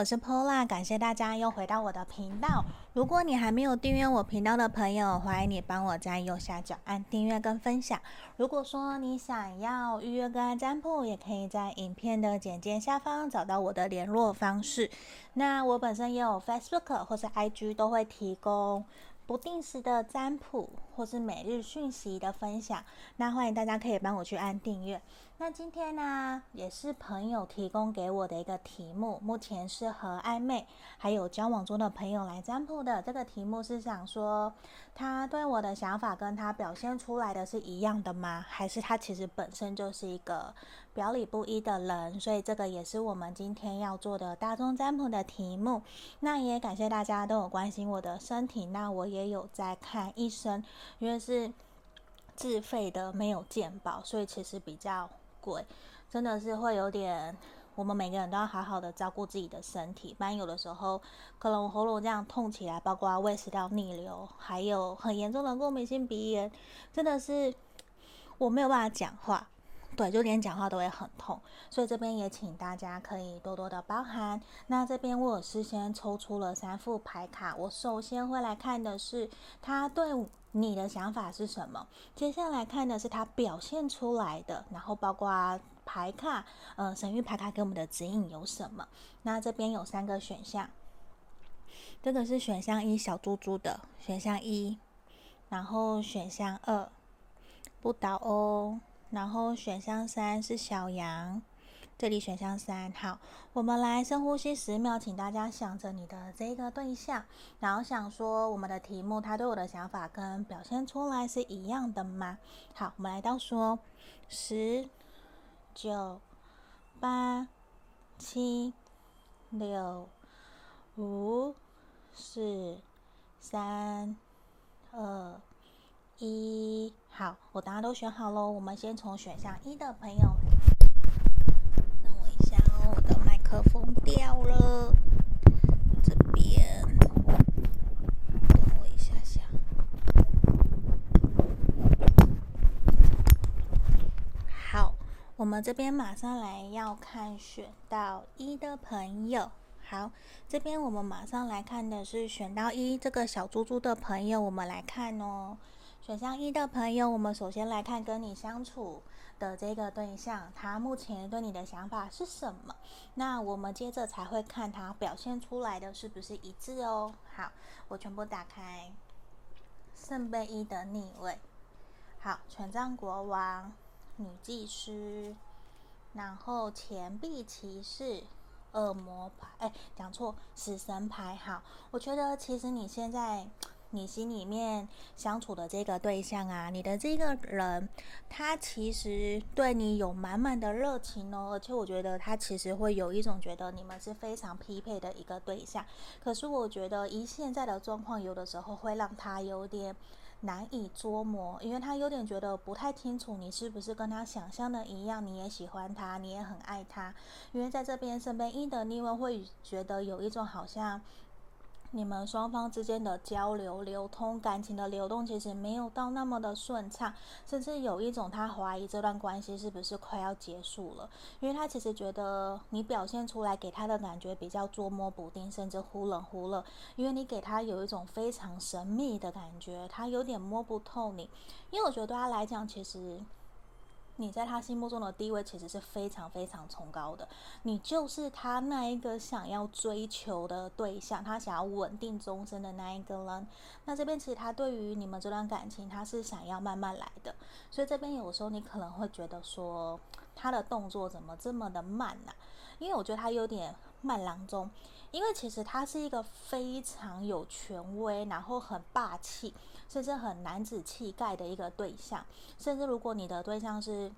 我是 Pola，感谢大家又回到我的频道。如果你还没有订阅我频道的朋友，欢迎你帮我在右下角按订阅跟分享。如果说你想要预约个案占卜，也可以在影片的简介下方找到我的联络方式。那我本身也有 Facebook 或是 IG 都会提供。不定时的占卜或是每日讯息的分享，那欢迎大家可以帮我去按订阅。那今天呢，也是朋友提供给我的一个题目，目前是和暧昧还有交往中的朋友来占卜的。这个题目是想说，他对我的想法跟他表现出来的是一样的吗？还是他其实本身就是一个表里不一的人？所以这个也是我们今天要做的大众占卜的题目。那也感谢大家都有关心我的身体，那我也有在看医生，因为是自费的，没有健保，所以其实比较贵，真的是会有点。我们每个人都要好好的照顾自己的身体，不然有的时候可能喉咙这样痛起来，包括胃食道逆流，还有很严重的过敏性鼻炎，真的是我没有办法讲话。对，就连讲话都会很痛，所以这边也请大家可以多多的包涵。那这边我有事先抽出了三副牌卡，我首先会来看的是他对你的想法是什么，接下来看的是他表现出来的，然后包括牌卡，呃，神域牌卡给我们的指引有什么？那这边有三个选项，这个是选项一小猪猪的选项一，然后选项二不倒哦。然后选项三是小羊，这里选项三。好，我们来深呼吸十秒，请大家想着你的这个对象，然后想说我们的题目，他对我的想法跟表现出来是一样的吗？好，我们来倒数，十、九、八、七、六、五、四、三、二。一，好，我答案都选好喽。我们先从选项一的朋友，等我一下哦，我的麦克风掉了，这边，等我一下下。好，我们这边马上来要看选到一的朋友。好，这边我们马上来看的是选到一这个小猪猪的朋友，我们来看哦。选项一的朋友，我们首先来看跟你相处的这个对象，他目前对你的想法是什么？那我们接着才会看他表现出来的是不是一致哦。好，我全部打开。圣杯一的逆位，好，权杖国王、女祭司，然后钱币骑士、恶魔牌，哎，讲错，死神牌。好，我觉得其实你现在。你心里面相处的这个对象啊，你的这个人，他其实对你有满满的热情哦，而且我觉得他其实会有一种觉得你们是非常匹配的一个对象。可是我觉得以现在的状况，有的时候会让他有点难以捉摸，因为他有点觉得不太清楚你是不是跟他想象的一样，你也喜欢他，你也很爱他。因为在这边身边一的逆位会觉得有一种好像。你们双方之间的交流、流通、感情的流动，其实没有到那么的顺畅，甚至有一种他怀疑这段关系是不是快要结束了，因为他其实觉得你表现出来给他的感觉比较捉摸不定，甚至忽冷忽热，因为你给他有一种非常神秘的感觉，他有点摸不透你，因为我觉得对他来讲，其实。你在他心目中的地位其实是非常非常崇高的，你就是他那一个想要追求的对象，他想要稳定终身的那一个人。那这边其实他对于你们这段感情，他是想要慢慢来的，所以这边有时候你可能会觉得说，他的动作怎么这么的慢呢？因为我觉得他有点慢郎中，因为其实他是一个非常有权威，然后很霸气。甚至很男子气概的一个对象，甚至如果你的对象是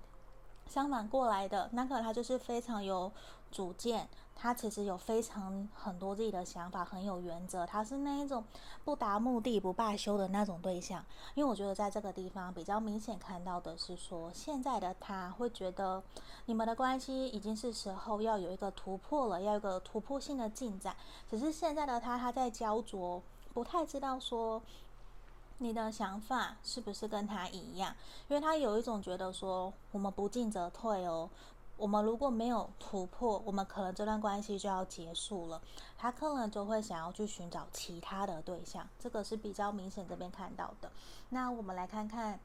相反过来的，那可能他就是非常有主见，他其实有非常很多自己的想法，很有原则，他是那一种不达目的不罢休的那种对象。因为我觉得在这个地方比较明显看到的是说，现在的他会觉得你们的关系已经是时候要有一个突破了，要有个突破性的进展。只是现在的他他在焦灼，不太知道说。你的想法是不是跟他一样？因为他有一种觉得说，我们不进则退哦，我们如果没有突破，我们可能这段关系就要结束了。他可能就会想要去寻找其他的对象，这个是比较明显这边看到的。那我们来看看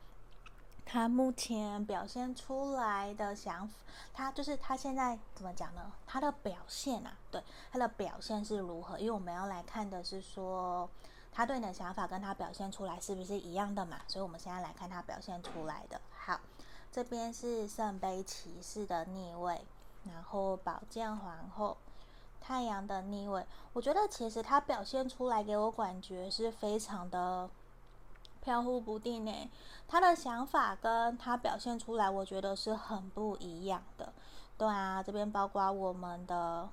他目前表现出来的想法，他就是他现在怎么讲呢？他的表现啊，对，他的表现是如何？因为我们要来看的是说，他对你的想法跟他表现出来是不是一样的嘛？所以我们现在来看他表现出来的。好。这边是圣杯骑士的逆位，然后宝剑皇后、太阳的逆位。我觉得其实他表现出来给我感觉是非常的飘忽不定诶，他的想法跟他表现出来，我觉得是很不一样的。对啊，这边包括我们的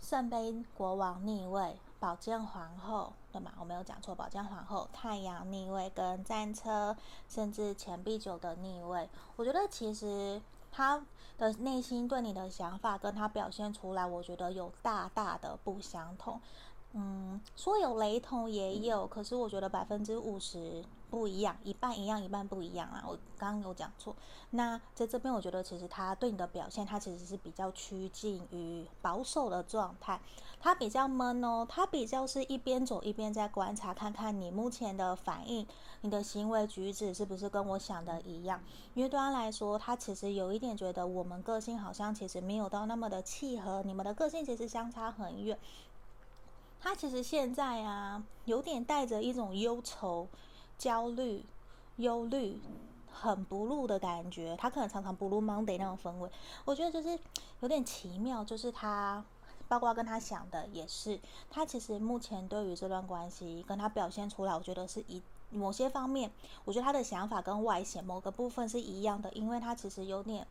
圣杯国王逆位。宝剑皇后，我没有讲错。宝剑皇后、太阳逆位跟战车，甚至钱币九的逆位，我觉得其实他的内心对你的想法跟他表现出来，我觉得有大大的不相同。嗯，说有雷同也有，可是我觉得百分之五十。不一样，一半一样，一半不一样啊！我刚刚有讲错。那在这边，我觉得其实他对你的表现，他其实是比较趋近于保守的状态，他比较闷哦，他比较是一边走一边在观察，看看你目前的反应，你的行为举止是不是跟我想的一样？因为对他来说，他其实有一点觉得我们个性好像其实没有到那么的契合，你们的个性其实相差很远。他其实现在啊，有点带着一种忧愁。焦虑、忧虑，很 blue 的感觉。他可能常常 blue Monday 那种氛围，我觉得就是有点奇妙。就是他，包括跟他想的也是，他其实目前对于这段关系跟他表现出来，我觉得是一某些方面，我觉得他的想法跟外显某个部分是一样的，因为他其实有点。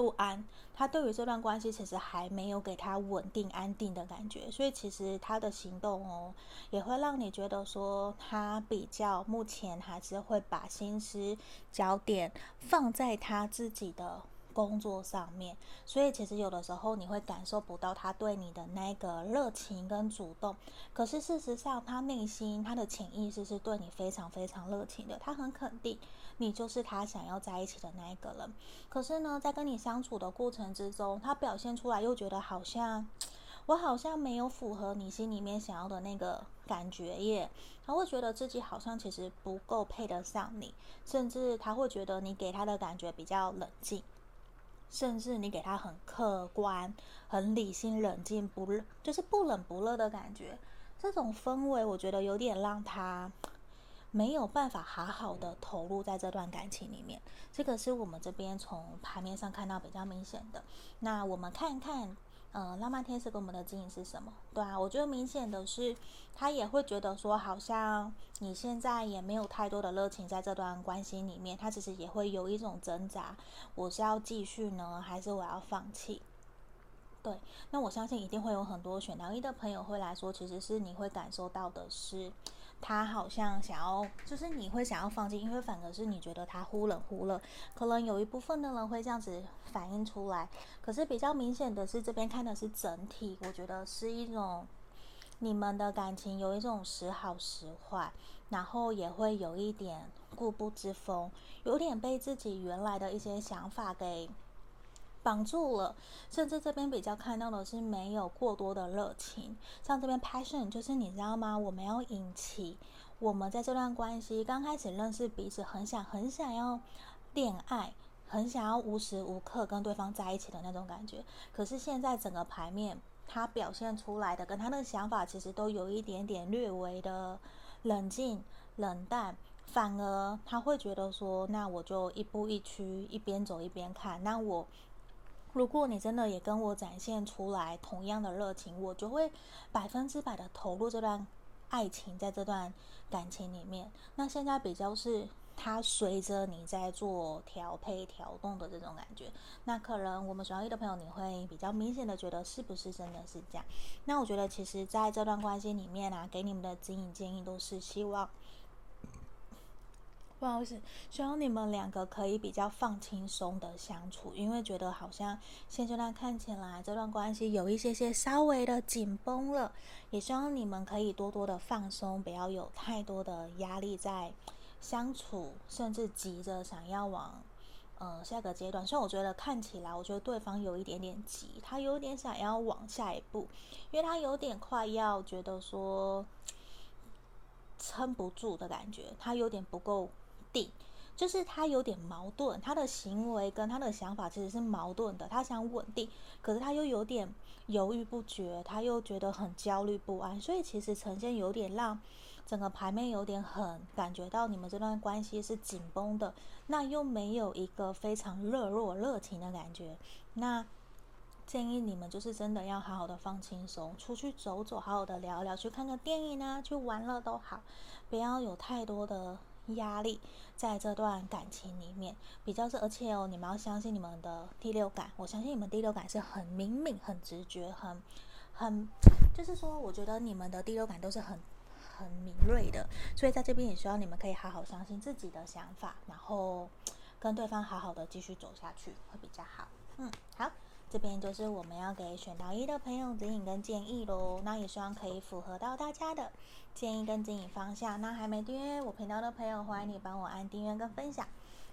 不安，他对于这段关系其实还没有给他稳定安定的感觉，所以其实他的行动哦，也会让你觉得说他比较目前还是会把心思焦点放在他自己的。工作上面，所以其实有的时候你会感受不到他对你的那个热情跟主动，可是事实上他内心他的潜意识是对你非常非常热情的，他很肯定你就是他想要在一起的那一个人。可是呢，在跟你相处的过程之中，他表现出来又觉得好像我好像没有符合你心里面想要的那个感觉耶，他会觉得自己好像其实不够配得上你，甚至他会觉得你给他的感觉比较冷静。甚至你给他很客观、很理性、冷静，不就是不冷不热的感觉，这种氛围我觉得有点让他没有办法好好的投入在这段感情里面。这个是我们这边从牌面上看到比较明显的。那我们看看。嗯，浪漫天使给我们的指引是什么？对啊，我觉得明显的是，他也会觉得说，好像你现在也没有太多的热情在这段关系里面，他其实也会有一种挣扎，我是要继续呢，还是我要放弃？对，那我相信一定会有很多选到一的朋友会来说，其实是你会感受到的是。他好像想要，就是你会想要放弃，因为反而是你觉得他忽冷忽热，可能有一部分的人会这样子反映出来。可是比较明显的是，这边看的是整体，我觉得是一种你们的感情有一种时好时坏，然后也会有一点固步自封，有点被自己原来的一些想法给。绑住了，甚至这边比较看到的是没有过多的热情。像这边 passion，就是你知道吗？我没有引起我们在这段关系刚开始认识彼此，很想很想要恋爱，很想要无时无刻跟对方在一起的那种感觉。可是现在整个牌面，他表现出来的跟他的想法其实都有一点点略微的冷静、冷淡，反而他会觉得说，那我就一步一趋，一边走一边看，那我。如果你真的也跟我展现出来同样的热情，我就会百分之百的投入这段爱情，在这段感情里面。那现在比较是他随着你在做调配、调动的这种感觉。那可能我们选到一的朋友，你会比较明显的觉得是不是真的是这样？那我觉得其实在这段关系里面啊，给你们的指引建议都是希望。不好意思，希望你们两个可以比较放轻松的相处，因为觉得好像现阶段看起来这段关系有一些些稍微的紧绷了，也希望你们可以多多的放松，不要有太多的压力在相处，甚至急着想要往呃下个阶段。所以我觉得看起来，我觉得对方有一点点急，他有点想要往下一步，因为他有点快要觉得说撑不住的感觉，他有点不够定。就是他有点矛盾，他的行为跟他的想法其实是矛盾的。他想稳定，可是他又有点犹豫不决，他又觉得很焦虑不安，所以其实呈现有点让整个牌面有点很感觉到你们这段关系是紧绷的，那又没有一个非常热络热情的感觉。那建议你们就是真的要好好的放轻松，出去走走，好好的聊聊，去看个电影啊，去玩乐都好，不要有太多的。压力在这段感情里面比较是，而且哦，你们要相信你们的第六感。我相信你们第六感是很灵敏、很直觉、很很，就是说，我觉得你们的第六感都是很很敏锐的。所以在这边也希望你们可以好好相信自己的想法，然后跟对方好好的继续走下去会比较好。嗯，好。这边就是我们要给选到一的朋友指引跟建议喽，那也希望可以符合到大家的建议跟指引方向。那还没订阅我频道的朋友，欢迎你帮我按订阅跟分享。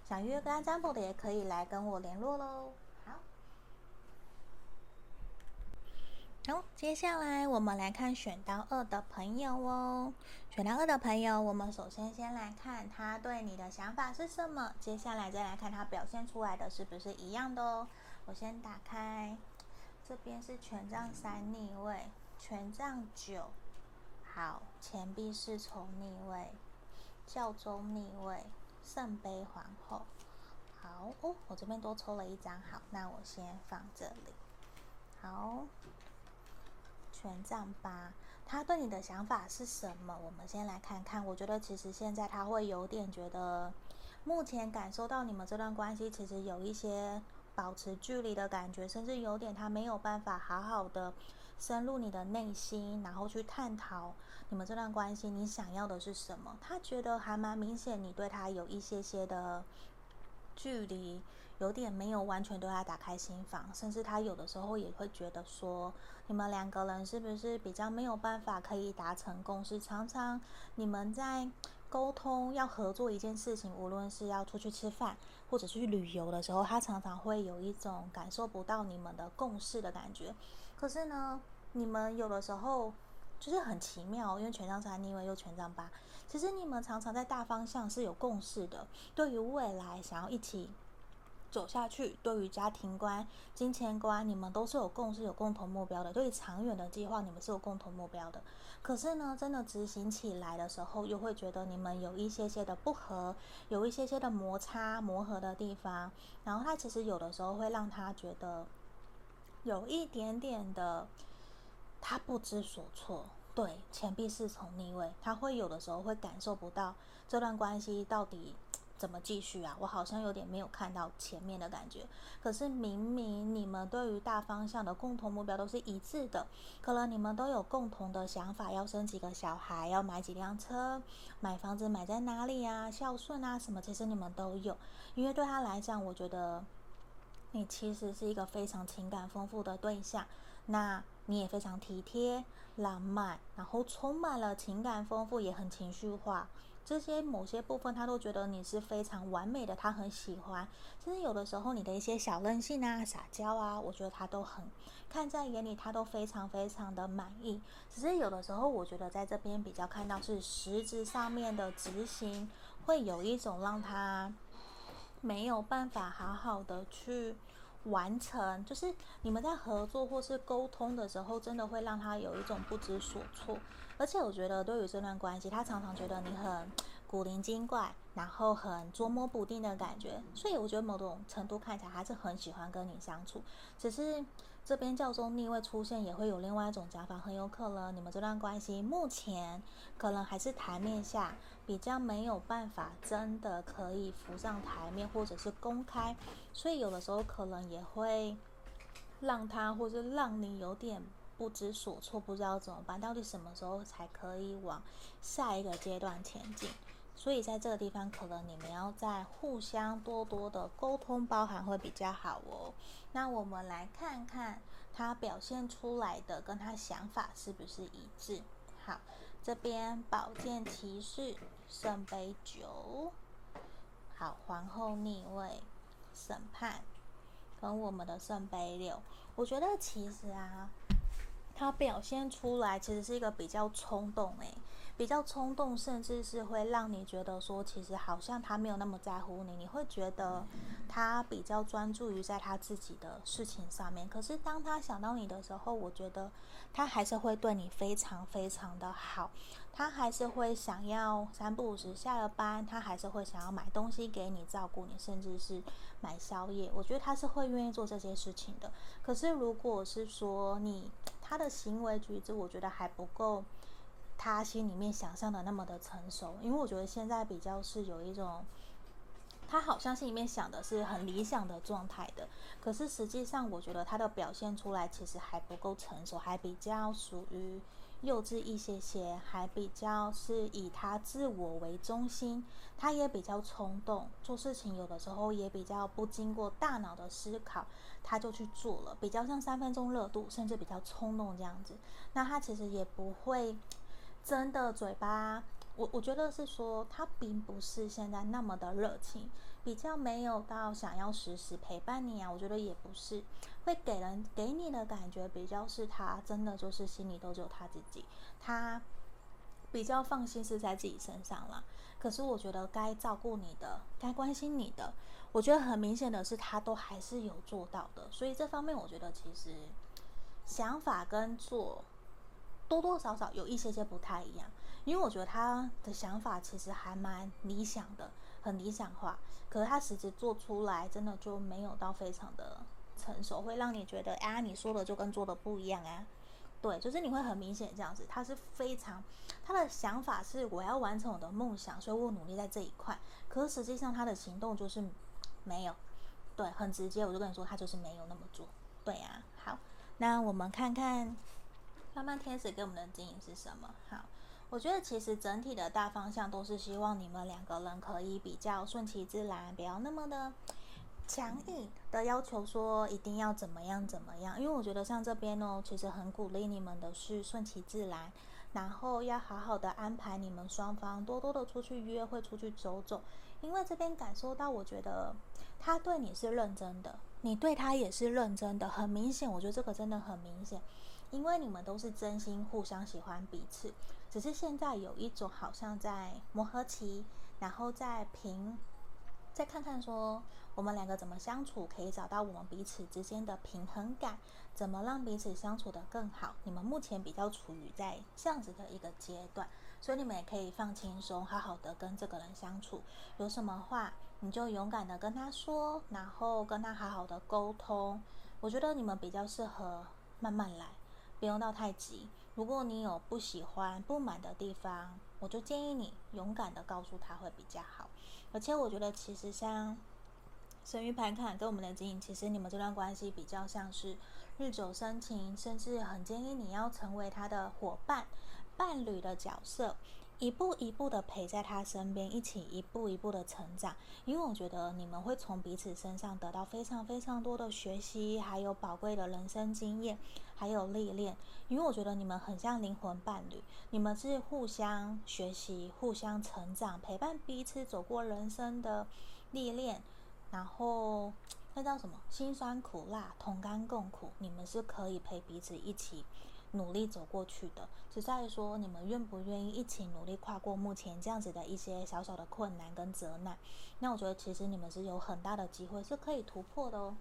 想预约跟占卜的也可以来跟我联络喽。好，好，接下来我们来看选到二的朋友哦。选到二的朋友，我们首先先来看他对你的想法是什么，接下来再来看他表现出来的是不是一样的哦。我先打开，这边是权杖三逆位，权杖九，好，钱币侍从逆位，教宗逆位，圣杯皇后，好哦，我这边多抽了一张，好，那我先放这里，好，权杖八，他对你的想法是什么？我们先来看看，我觉得其实现在他会有点觉得，目前感受到你们这段关系其实有一些。保持距离的感觉，甚至有点他没有办法好好的深入你的内心，然后去探讨你们这段关系，你想要的是什么？他觉得还蛮明显，你对他有一些些的距离，有点没有完全对他打开心房，甚至他有的时候也会觉得说，你们两个人是不是比较没有办法可以达成共识？常常你们在。沟通要合作一件事情，无论是要出去吃饭或者去旅游的时候，他常常会有一种感受不到你们的共识的感觉。可是呢，你们有的时候就是很奇妙，因为权杖三逆位又权杖八，其实你们常常在大方向是有共识的，对于未来想要一起。走下去，对于家庭观、金钱观，你们都是有共识、有共同目标的。对于长远的计划，你们是有共同目标的。可是呢，真的执行起来的时候，又会觉得你们有一些些的不合，有一些些的摩擦、磨合的地方。然后他其实有的时候会让他觉得有一点点的，他不知所措。对，钱币是从逆位，他会有的时候会感受不到这段关系到底。怎么继续啊？我好像有点没有看到前面的感觉。可是明明你们对于大方向的共同目标都是一致的，可能你们都有共同的想法，要生几个小孩，要买几辆车，买房子买在哪里啊？孝顺啊什么？其实你们都有。因为对他来讲，我觉得你其实是一个非常情感丰富的对象，那你也非常体贴、浪漫，然后充满了情感丰富，也很情绪化。这些某些部分，他都觉得你是非常完美的，他很喜欢。甚至有的时候，你的一些小任性啊、撒娇啊，我觉得他都很看在眼里，他都非常非常的满意。只是有的时候，我觉得在这边比较看到是实质上面的执行，会有一种让他没有办法好好的去完成。就是你们在合作或是沟通的时候，真的会让他有一种不知所措。而且我觉得，对于这段关系，他常常觉得你很古灵精怪，然后很捉摸不定的感觉。所以我觉得某种程度看起来，还是很喜欢跟你相处。只是这边教宗逆位出现，也会有另外一种讲法，很有可能你们这段关系目前可能还是台面下比较没有办法真的可以浮上台面，或者是公开。所以有的时候可能也会让他，或者让你有点。不知所措，不知道怎么办，到底什么时候才可以往下一个阶段前进？所以在这个地方，可能你们要再互相多多的沟通包含会比较好哦。那我们来看看他表现出来的跟他想法是不是一致？好，这边宝剑骑士圣杯九，好，皇后逆位，审判跟我们的圣杯六。我觉得其实啊，他表现出来其实是一个比较冲动诶。比较冲动，甚至是会让你觉得说，其实好像他没有那么在乎你。你会觉得他比较专注于在他自己的事情上面。可是当他想到你的时候，我觉得他还是会对你非常非常的好。他还是会想要三不五时下了班，他还是会想要买东西给你，照顾你，甚至是买宵夜。我觉得他是会愿意做这些事情的。可是如果是说你他的行为举止，我觉得还不够。他心里面想象的那么的成熟，因为我觉得现在比较是有一种，他好像心里面想的是很理想的状态的，可是实际上我觉得他的表现出来其实还不够成熟，还比较属于幼稚一些些，还比较是以他自我为中心，他也比较冲动，做事情有的时候也比较不经过大脑的思考，他就去做了，比较像三分钟热度，甚至比较冲动这样子，那他其实也不会。真的嘴巴，我我觉得是说他并不是现在那么的热情，比较没有到想要时时陪伴你啊。我觉得也不是，会给人给你的感觉比较是他真的就是心里都只有他自己，他比较放心是在自己身上了。可是我觉得该照顾你的，该关心你的，我觉得很明显的是他都还是有做到的。所以这方面我觉得其实想法跟做。多多少少有一些些不太一样，因为我觉得他的想法其实还蛮理想的，很理想化。可是他实质做出来，真的就没有到非常的成熟，会让你觉得，啊，你说的就跟做的不一样啊。对，就是你会很明显这样子，他是非常，他的想法是我要完成我的梦想，所以我努力在这一块。可是实际上他的行动就是没有，对，很直接，我就跟你说，他就是没有那么做。对呀，好，那我们看看。浪漫天使给我们的指引是什么？好，我觉得其实整体的大方向都是希望你们两个人可以比较顺其自然，不要那么的强硬的要求说一定要怎么样怎么样。因为我觉得像这边呢，其实很鼓励你们的是顺其自然，然后要好好的安排你们双方多多的出去约会、出去走走。因为这边感受到，我觉得他对你是认真的，你对他也是认真的，很明显。我觉得这个真的很明显。因为你们都是真心互相喜欢彼此，只是现在有一种好像在磨合期，然后再平，再看看说我们两个怎么相处，可以找到我们彼此之间的平衡感，怎么让彼此相处得更好。你们目前比较处于在这样子的一个阶段，所以你们也可以放轻松，好好的跟这个人相处。有什么话你就勇敢的跟他说，然后跟他好好的沟通。我觉得你们比较适合慢慢来。不用到太急。如果你有不喜欢、不满的地方，我就建议你勇敢的告诉他会比较好。而且我觉得，其实像神諭牌卡跟我们的经营，其实你们这段关系比较像是日久生情，甚至很建议你要成为他的伙伴、伴侣的角色。一步一步的陪在他身边，一起一步一步的成长。因为我觉得你们会从彼此身上得到非常非常多的学习，还有宝贵的人生经验，还有历练。因为我觉得你们很像灵魂伴侣，你们是互相学习、互相成长，陪伴彼此走过人生的历练。然后那叫什么？辛酸苦辣，同甘共苦。你们是可以陪彼此一起。努力走过去的，只在于说你们愿不愿意一起努力跨过目前这样子的一些小小的困难跟责难。那我觉得其实你们是有很大的机会是可以突破的哦。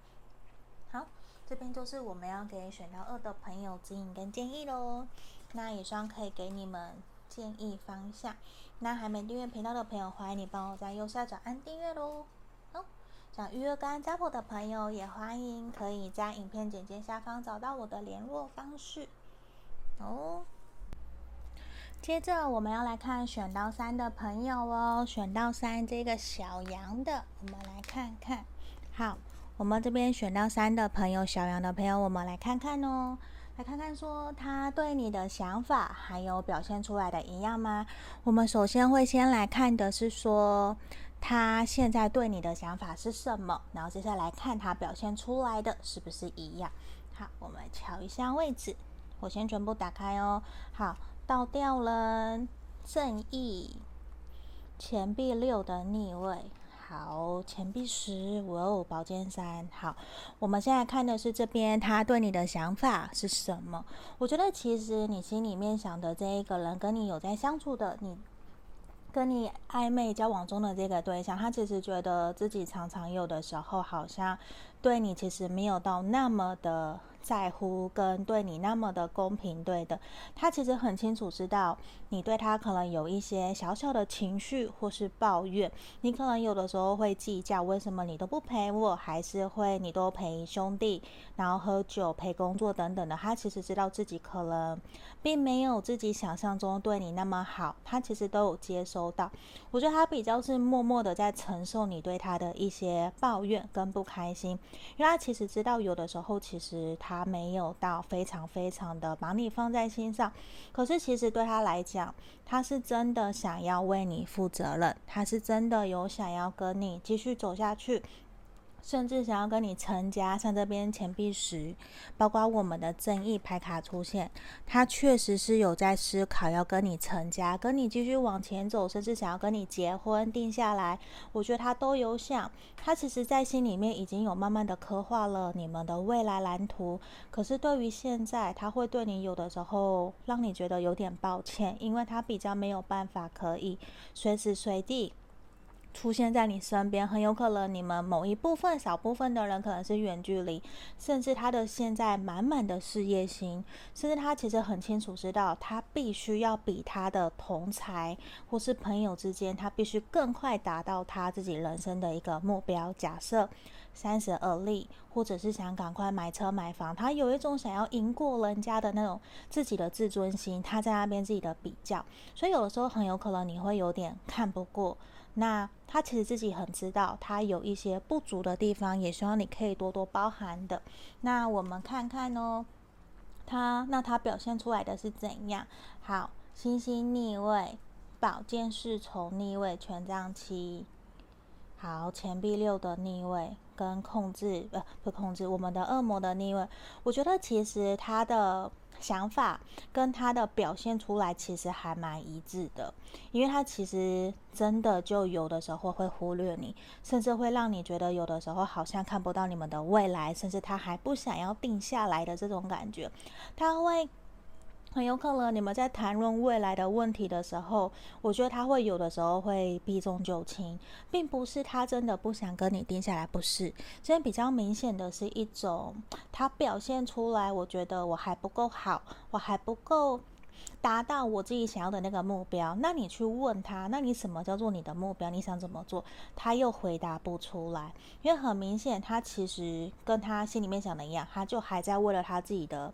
这边就是我们要给选到二的朋友指引跟建议喽。那以上可以给你们建议方向。那还没订阅频道的朋友，欢迎你帮我在右下角按订阅喽。好，想预约跟占卜的朋友也欢迎可以在影片简介下方找到我的联络方式。哦，接着我们要来看选到三的朋友哦，选到三这个小羊的，我们来看看。好，我们这边选到三的朋友，小羊的朋友，我们来看看哦，来看看说他对你的想法还有表现出来的一样吗？我们首先会先来看的是说他现在对你的想法是什么，然后接下来看他表现出来的是不是一样。好，我们瞧一下位置。我先全部打开哦。好，倒掉了、正义、钱币六的逆位。好，钱币十，哇哦，宝剑三。好，我们现在看的是这边，他对你的想法是什么？我觉得其实你心里面想的这一个人，跟你有在相处的，你跟你暧昧交往中的这个对象，他其实觉得自己常常有的时候，好像对你其实没有到那么的。在乎跟对你那么的公平，对的，他其实很清楚知道你对他可能有一些小小的情绪或是抱怨，你可能有的时候会计较为什么你都不陪我，还是会你都陪兄弟，然后喝酒陪工作等等的。他其实知道自己可能并没有自己想象中对你那么好，他其实都有接收到。我觉得他比较是默默的在承受你对他的一些抱怨跟不开心，因为他其实知道有的时候其实他。没有到非常非常的把你放在心上，可是其实对他来讲，他是真的想要为你负责任，他是真的有想要跟你继续走下去。甚至想要跟你成家，像这边钱币十，包括我们的正义牌卡出现，他确实是有在思考要跟你成家，跟你继续往前走，甚至想要跟你结婚定下来。我觉得他都有想，他其实在心里面已经有慢慢的刻画了你们的未来蓝图。可是对于现在，他会对你有的时候让你觉得有点抱歉，因为他比较没有办法可以随时随地。出现在你身边，很有可能你们某一部分、少部分的人可能是远距离，甚至他的现在满满的事业心，甚至他其实很清楚知道，他必须要比他的同才或是朋友之间，他必须更快达到他自己人生的一个目标。假设三十而立，或者是想赶快买车买房，他有一种想要赢过人家的那种自己的自尊心，他在那边自己的比较，所以有的时候很有可能你会有点看不过。那他其实自己很知道，他有一些不足的地方，也希望你可以多多包涵的。那我们看看哦，他那他表现出来的是怎样？好，星星逆位，宝剑侍从逆位，权杖七，好，钱币六的逆位跟控制呃不控制我们的恶魔的逆位，我觉得其实他的。想法跟他的表现出来其实还蛮一致的，因为他其实真的就有的时候会忽略你，甚至会让你觉得有的时候好像看不到你们的未来，甚至他还不想要定下来的这种感觉，他会。很有可能你们在谈论未来的问题的时候，我觉得他会有的时候会避重就轻，并不是他真的不想跟你定下来，不是。现在比较明显的是一种，他表现出来，我觉得我还不够好，我还不够达到我自己想要的那个目标。那你去问他，那你什么叫做你的目标？你想怎么做？他又回答不出来，因为很明显，他其实跟他心里面想的一样，他就还在为了他自己的。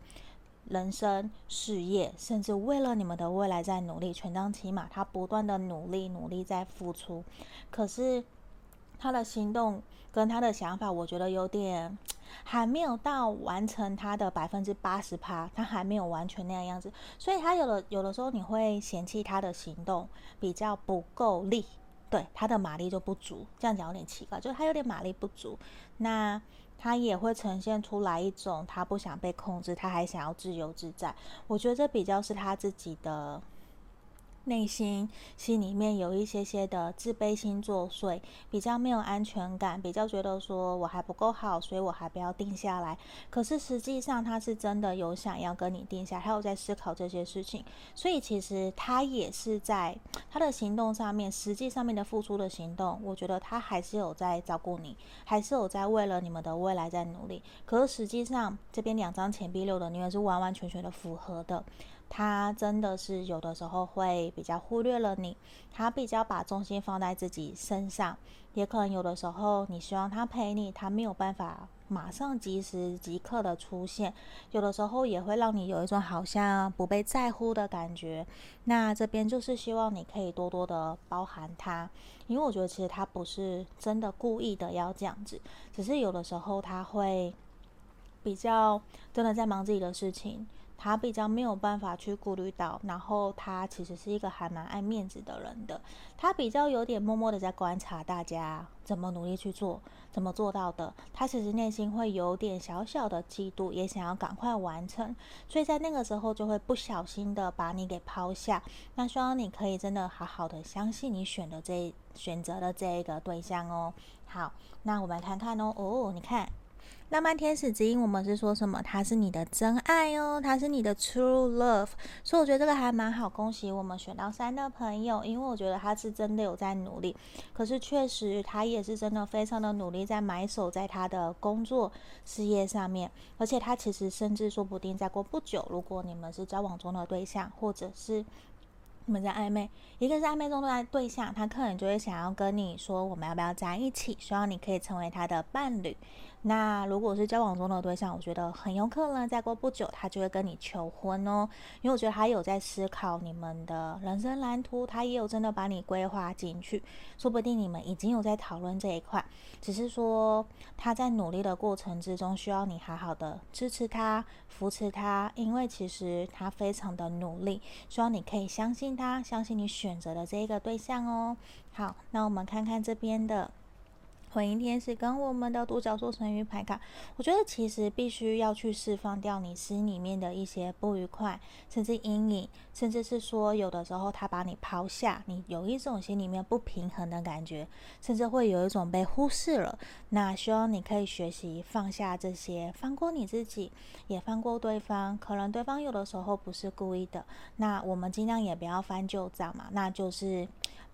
人生、事业，甚至为了你们的未来在努力。权杖七嘛，他不断的努力，努力在付出。可是他的行动跟他的想法，我觉得有点还没有到完成他的百分之八十趴，他还没有完全那样样子。所以他有的有的时候你会嫌弃他的行动比较不够力，对，他的马力就不足。这样讲有点奇怪，就是他有点马力不足。那。他也会呈现出来一种，他不想被控制，他还想要自由自在。我觉得这比较是他自己的。内心心里面有一些些的自卑心作祟，比较没有安全感，比较觉得说我还不够好，所以我还不要定下来。可是实际上他是真的有想要跟你定下，他有在思考这些事情，所以其实他也是在他的行动上面，实际上面的付出的行动，我觉得他还是有在照顾你，还是有在为了你们的未来在努力。可是实际上这边两张钱币六的，你们是完完全全的符合的。他真的是有的时候会比较忽略了你，他比较把重心放在自己身上，也可能有的时候你希望他陪你，他没有办法马上及时即刻的出现，有的时候也会让你有一种好像不被在乎的感觉。那这边就是希望你可以多多的包涵他，因为我觉得其实他不是真的故意的要这样子，只是有的时候他会比较真的在忙自己的事情。他比较没有办法去顾虑到，然后他其实是一个还蛮爱面子的人的，他比较有点默默的在观察大家怎么努力去做，怎么做到的，他其实内心会有点小小的嫉妒，也想要赶快完成，所以在那个时候就会不小心的把你给抛下。那希望你可以真的好好的相信你选的这选择的这一个对象哦。好，那我们来看看哦，哦，你看。浪漫天使之音，我们是说什么？他是你的真爱哦，他是你的 true love，所以我觉得这个还蛮好。恭喜我们选到三的朋友，因为我觉得他是真的有在努力，可是确实他也是真的非常的努力，在埋首在他的工作事业上面，而且他其实甚至说不定再过不久，如果你们是交往中的对象，或者是。你们在暧昧，一个是暧昧中的对象，他可能就会想要跟你说，我们要不要在一起？希望你可以成为他的伴侣。那如果是交往中的对象，我觉得很有可能再过不久，他就会跟你求婚哦。因为我觉得他有在思考你们的人生蓝图，他也有真的把你规划进去。说不定你们已经有在讨论这一块，只是说他在努力的过程之中，需要你好好的支持他、扶持他，因为其实他非常的努力，希望你可以相信他，相信你选择的这一个对象哦。好，那我们看看这边的。回应天使跟我们的独角兽神諭牌卡，我觉得其实必须要去释放掉你心里面的一些不愉快，甚至阴影，甚至是说有的时候他把你抛下，你有一种心里面不平衡的感觉，甚至会有一种被忽视了。那希望你可以学习放下这些，放过你自己，也放过对方。可能对方有的时候不是故意的，那我们尽量也不要翻旧账嘛，那就是。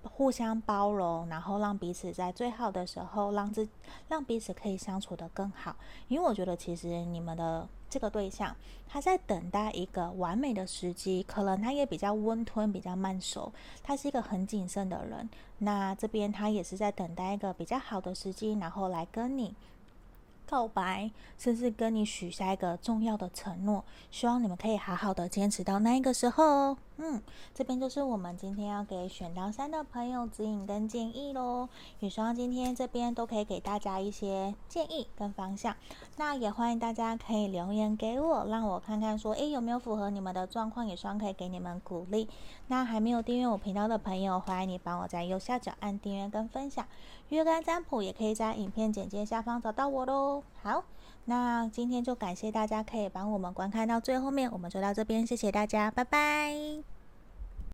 互相包容，然后让彼此在最好的时候，让自让彼此可以相处得更好。因为我觉得，其实你们的这个对象，他在等待一个完美的时机，可能他也比较温吞，比较慢熟，他是一个很谨慎的人。那这边他也是在等待一个比较好的时机，然后来跟你。告白，甚至跟你许下一个重要的承诺，希望你们可以好好的坚持到那一个时候哦。嗯，这边就是我们今天要给选到三的朋友指引跟建议喽。也希望今天这边都可以给大家一些建议跟方向。那也欢迎大家可以留言给我，让我看看说，诶，有没有符合你们的状况，也希望可以给你们鼓励。那还没有订阅我频道的朋友，欢迎你帮我在右下角按订阅跟分享。月干占卜也可以在影片简介下方找到我喽。好，那今天就感谢大家可以帮我们观看到最后面，我们就到这边，谢谢大家，拜拜。